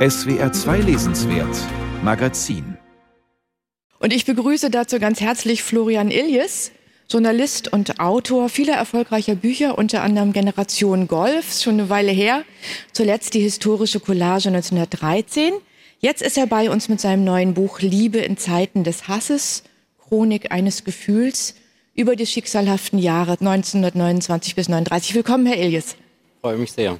SWR 2 Lesenswert Magazin. Und ich begrüße dazu ganz herzlich Florian Iljes, Journalist und Autor vieler erfolgreicher Bücher, unter anderem Generation Golf, schon eine Weile her. Zuletzt die historische Collage 1913. Jetzt ist er bei uns mit seinem neuen Buch Liebe in Zeiten des Hasses, Chronik eines Gefühls über die schicksalhaften Jahre 1929 bis 1939. Willkommen, Herr Iljes. Freue mich sehr.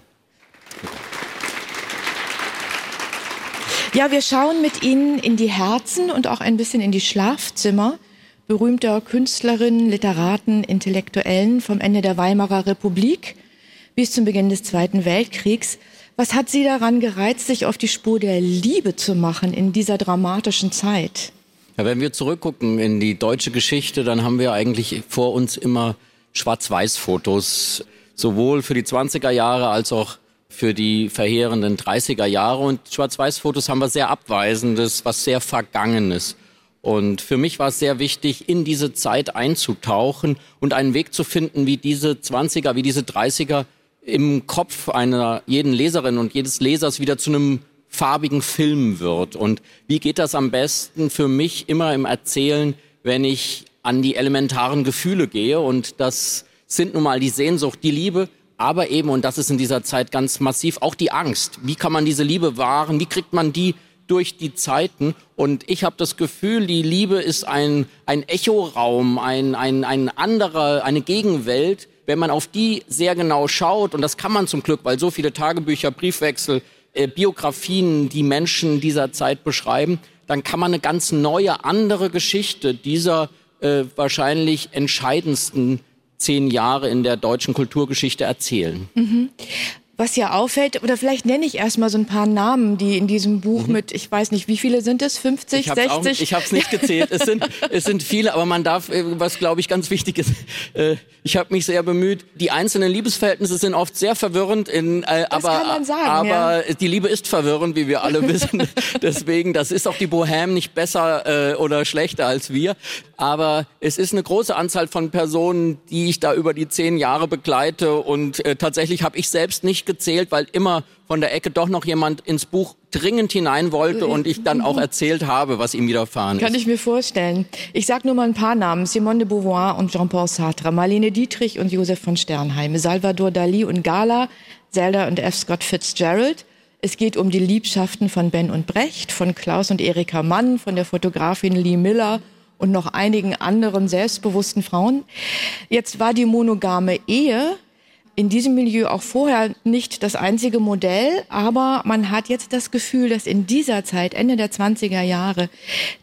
Ja, wir schauen mit Ihnen in die Herzen und auch ein bisschen in die Schlafzimmer berühmter Künstlerinnen, Literaten, Intellektuellen vom Ende der Weimarer Republik bis zum Beginn des Zweiten Weltkriegs. Was hat Sie daran gereizt, sich auf die Spur der Liebe zu machen in dieser dramatischen Zeit? Ja, wenn wir zurückgucken in die deutsche Geschichte, dann haben wir eigentlich vor uns immer Schwarz-Weiß-Fotos, sowohl für die 20er Jahre als auch für die verheerenden 30er Jahre. Und Schwarz-Weiß-Fotos haben wir sehr Abweisendes, was sehr Vergangenes. Und für mich war es sehr wichtig, in diese Zeit einzutauchen und einen Weg zu finden, wie diese 20er, wie diese 30er im Kopf einer jeden Leserin und jedes Lesers wieder zu einem farbigen Film wird. Und wie geht das am besten für mich immer im Erzählen, wenn ich an die elementaren Gefühle gehe? Und das sind nun mal die Sehnsucht, die Liebe, aber eben, und das ist in dieser Zeit ganz massiv, auch die Angst. Wie kann man diese Liebe wahren? Wie kriegt man die durch die Zeiten? Und ich habe das Gefühl, die Liebe ist ein, ein Echoraum, ein, ein, ein anderer, eine Gegenwelt. Wenn man auf die sehr genau schaut, und das kann man zum Glück, weil so viele Tagebücher, Briefwechsel, äh, Biografien die Menschen dieser Zeit beschreiben, dann kann man eine ganz neue, andere Geschichte dieser äh, wahrscheinlich entscheidendsten zehn Jahre in der deutschen Kulturgeschichte erzählen. Mhm. Was ja auffällt, oder vielleicht nenne ich erstmal so ein paar Namen, die in diesem Buch mhm. mit, ich weiß nicht, wie viele sind es? 50, ich 60? Auch, ich habe es nicht gezählt. es, sind, es sind viele, aber man darf, äh, was glaube ich ganz wichtig ist, äh, ich habe mich sehr bemüht. Die einzelnen Liebesverhältnisse sind oft sehr verwirrend, in, äh, das aber, kann man sagen, aber ja. die Liebe ist verwirrend, wie wir alle wissen. Deswegen, das ist auch die Bohème nicht besser äh, oder schlechter als wir. Aber es ist eine große Anzahl von Personen, die ich da über die zehn Jahre begleite. Und äh, tatsächlich habe ich selbst nicht gezählt, weil immer von der Ecke doch noch jemand ins Buch dringend hinein wollte und ich dann auch erzählt habe, was ihm widerfahren ist. Kann ich mir vorstellen. Ich sage nur mal ein paar Namen. Simone de Beauvoir und Jean-Paul Sartre, Marlene Dietrich und Josef von Sternheim, Salvador Dali und Gala, Zelda und F. Scott Fitzgerald. Es geht um die Liebschaften von Ben und Brecht, von Klaus und Erika Mann, von der Fotografin Lee Miller und noch einigen anderen selbstbewussten Frauen. Jetzt war die monogame Ehe in diesem Milieu auch vorher nicht das einzige Modell, aber man hat jetzt das Gefühl, dass in dieser Zeit, Ende der 20er Jahre,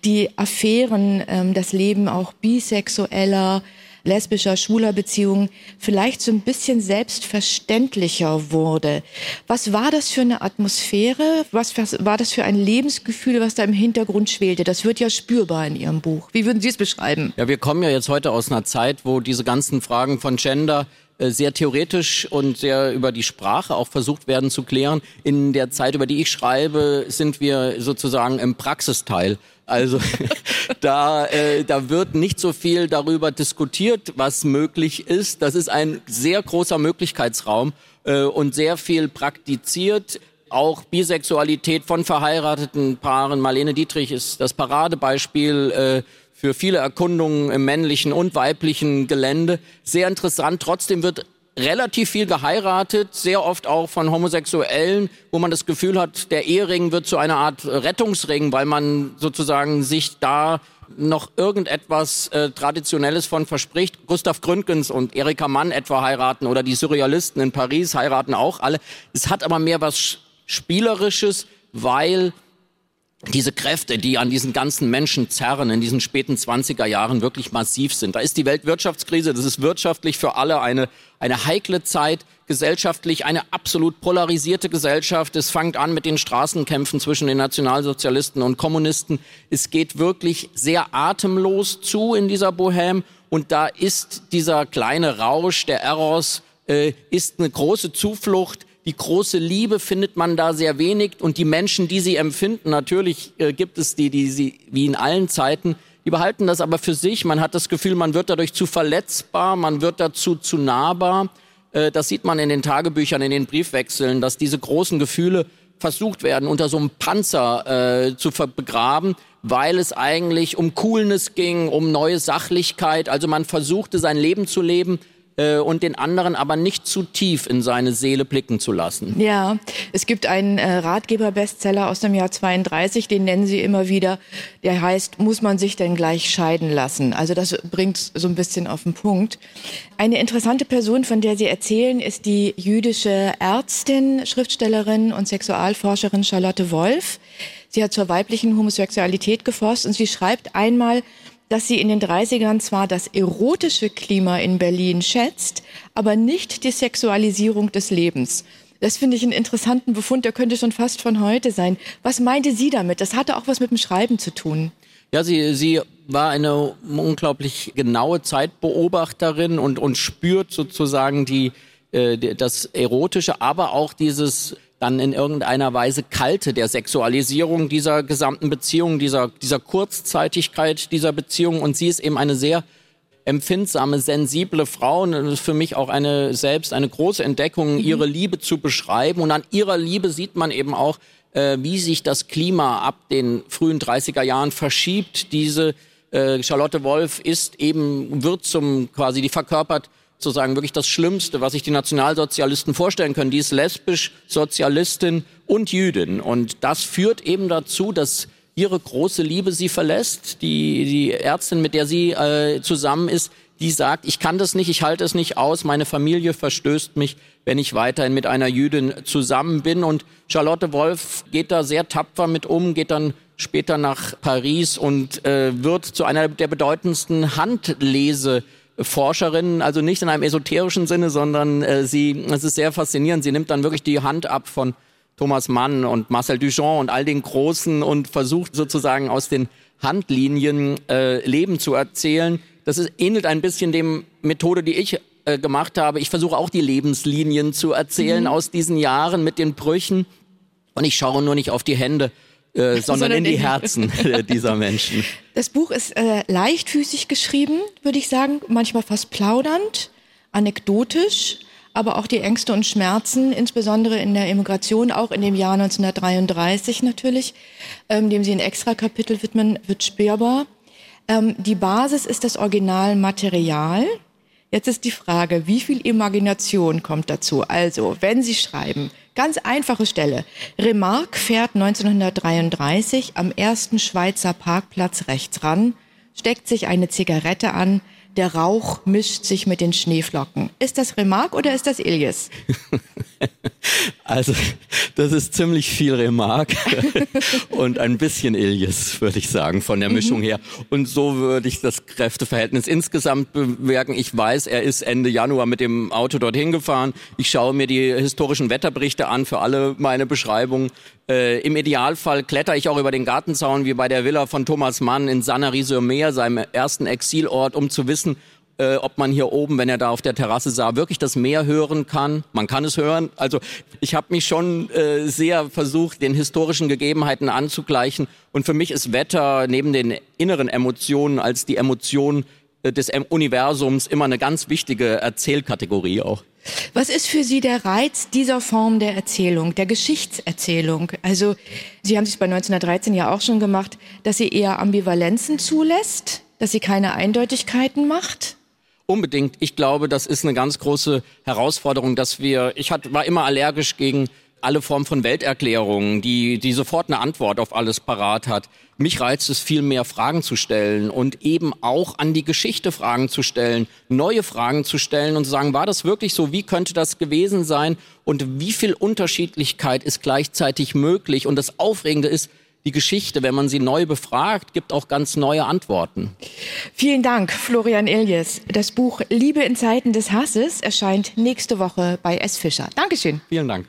die Affären, ähm, das Leben auch bisexueller, lesbischer, schwuler Beziehungen vielleicht so ein bisschen selbstverständlicher wurde. Was war das für eine Atmosphäre? Was, war das für ein Lebensgefühl, was da im Hintergrund schwelte? Das wird ja spürbar in Ihrem Buch. Wie würden Sie es beschreiben? Ja, wir kommen ja jetzt heute aus einer Zeit, wo diese ganzen Fragen von Gender sehr theoretisch und sehr über die Sprache auch versucht werden zu klären. In der Zeit, über die ich schreibe, sind wir sozusagen im Praxisteil. Also da, äh, da wird nicht so viel darüber diskutiert, was möglich ist. Das ist ein sehr großer Möglichkeitsraum äh, und sehr viel praktiziert. Auch Bisexualität von verheirateten Paaren. Marlene Dietrich ist das Paradebeispiel äh, für viele Erkundungen im männlichen und weiblichen Gelände. Sehr interessant. Trotzdem wird relativ viel geheiratet, sehr oft auch von Homosexuellen, wo man das Gefühl hat, der Ehering wird zu einer Art Rettungsring, weil man sozusagen sich da noch irgendetwas äh, Traditionelles von verspricht. Gustav Gründgens und Erika Mann etwa heiraten oder die Surrealisten in Paris heiraten auch alle. Es hat aber mehr was Spielerisches, weil diese Kräfte, die an diesen ganzen Menschen zerren in diesen späten 20er Jahren wirklich massiv sind. Da ist die Weltwirtschaftskrise, das ist wirtschaftlich für alle eine, eine heikle Zeit, gesellschaftlich eine absolut polarisierte Gesellschaft. Es fängt an mit den Straßenkämpfen zwischen den Nationalsozialisten und Kommunisten. Es geht wirklich sehr atemlos zu in dieser Bohème und da ist dieser kleine Rausch, der Eros, äh, ist eine große Zuflucht die große Liebe findet man da sehr wenig und die Menschen, die sie empfinden, natürlich äh, gibt es die, die sie wie in allen Zeiten, die behalten das aber für sich. Man hat das Gefühl, man wird dadurch zu verletzbar, man wird dazu zu nahbar. Äh, das sieht man in den Tagebüchern, in den Briefwechseln, dass diese großen Gefühle versucht werden, unter so einem Panzer äh, zu begraben, weil es eigentlich um Coolness ging, um neue Sachlichkeit. Also man versuchte sein Leben zu leben äh, und den anderen aber nicht zu tief in seine Seele blicken zu lassen. Ja, es gibt einen äh, Ratgeber-Bestseller aus dem Jahr 32, den nennen Sie immer wieder. Der heißt, muss man sich denn gleich scheiden lassen? Also das bringt so ein bisschen auf den Punkt. Eine interessante Person, von der Sie erzählen, ist die jüdische Ärztin, Schriftstellerin und Sexualforscherin Charlotte Wolf. Sie hat zur weiblichen Homosexualität geforscht und sie schreibt einmal, dass sie in den 30ern zwar das erotische Klima in Berlin schätzt, aber nicht die Sexualisierung des Lebens. Das finde ich einen interessanten Befund, der könnte schon fast von heute sein. Was meinte sie damit? Das hatte auch was mit dem Schreiben zu tun. Ja, sie, sie war eine unglaublich genaue Zeitbeobachterin und, und spürt sozusagen die, äh, das Erotische, aber auch dieses dann in irgendeiner Weise kalte der Sexualisierung dieser gesamten Beziehung, dieser, dieser Kurzzeitigkeit dieser Beziehung. Und sie ist eben eine sehr empfindsame, sensible Frau. Und das ist für mich auch eine selbst eine große Entdeckung, mhm. ihre Liebe zu beschreiben. Und an ihrer Liebe sieht man eben auch, äh, wie sich das Klima ab den frühen 30er Jahren verschiebt. Diese äh, Charlotte Wolf ist eben, wird zum quasi, die verkörpert sozusagen wirklich das Schlimmste, was sich die Nationalsozialisten vorstellen können. Die ist lesbisch, Sozialistin und Jüdin. Und das führt eben dazu, dass ihre große Liebe sie verlässt. Die, die Ärztin, mit der sie äh, zusammen ist, die sagt, ich kann das nicht, ich halte es nicht aus, meine Familie verstößt mich, wenn ich weiterhin mit einer Jüdin zusammen bin. Und Charlotte Wolf geht da sehr tapfer mit um, geht dann später nach Paris und äh, wird zu einer der bedeutendsten Handlese Forscherin, also nicht in einem esoterischen Sinne, sondern äh, sie, es ist sehr faszinierend, sie nimmt dann wirklich die Hand ab von Thomas Mann und Marcel Duchamp und all den Großen und versucht sozusagen aus den Handlinien äh, Leben zu erzählen. Das ist, ähnelt ein bisschen dem Methode, die ich äh, gemacht habe. Ich versuche auch die Lebenslinien zu erzählen mhm. aus diesen Jahren mit den Brüchen. Und ich schaue nur nicht auf die Hände, äh, sondern in die Herzen dieser Menschen. Das Buch ist äh, leichtfüßig geschrieben, würde ich sagen, manchmal fast plaudernd, anekdotisch, aber auch die Ängste und Schmerzen, insbesondere in der Emigration, auch in dem Jahr 1933 natürlich, ähm, dem Sie ein extra Kapitel widmen, wird spürbar. Ähm, die Basis ist das Originalmaterial. Jetzt ist die Frage, wie viel Imagination kommt dazu? Also, wenn Sie schreiben, ganz einfache Stelle. Remarque fährt 1933 am ersten Schweizer Parkplatz rechts ran, steckt sich eine Zigarette an, der Rauch mischt sich mit den Schneeflocken. Ist das Remarque oder ist das Ilias? Also, das ist ziemlich viel Remarque und ein bisschen Ilias, würde ich sagen, von der Mischung mhm. her. Und so würde ich das Kräfteverhältnis insgesamt bewerten. Ich weiß, er ist Ende Januar mit dem Auto dorthin gefahren. Ich schaue mir die historischen Wetterberichte an für alle meine Beschreibungen. Äh, Im Idealfall kletter ich auch über den Gartenzaun wie bei der Villa von Thomas Mann in Sanary-sur-Mer, seinem ersten Exilort, um zu wissen, äh, ob man hier oben, wenn er da auf der Terrasse sah, wirklich das Meer hören kann. Man kann es hören. Also ich habe mich schon äh, sehr versucht, den historischen Gegebenheiten anzugleichen. Und für mich ist Wetter neben den inneren Emotionen als die Emotion äh, des Universums immer eine ganz wichtige Erzählkategorie auch. Was ist für Sie der Reiz dieser Form der Erzählung, der Geschichtserzählung? Also Sie haben es bei 1913 ja auch schon gemacht, dass sie eher Ambivalenzen zulässt, dass sie keine Eindeutigkeiten macht. Unbedingt. Ich glaube, das ist eine ganz große Herausforderung, dass wir, ich hat, war immer allergisch gegen alle Formen von Welterklärungen, die, die sofort eine Antwort auf alles parat hat. Mich reizt es viel mehr Fragen zu stellen und eben auch an die Geschichte Fragen zu stellen, neue Fragen zu stellen und zu sagen, war das wirklich so? Wie könnte das gewesen sein? Und wie viel Unterschiedlichkeit ist gleichzeitig möglich? Und das Aufregende ist, die Geschichte, wenn man sie neu befragt, gibt auch ganz neue Antworten. Vielen Dank, Florian Iljes. Das Buch Liebe in Zeiten des Hasses erscheint nächste Woche bei S. Fischer. Dankeschön. Vielen Dank.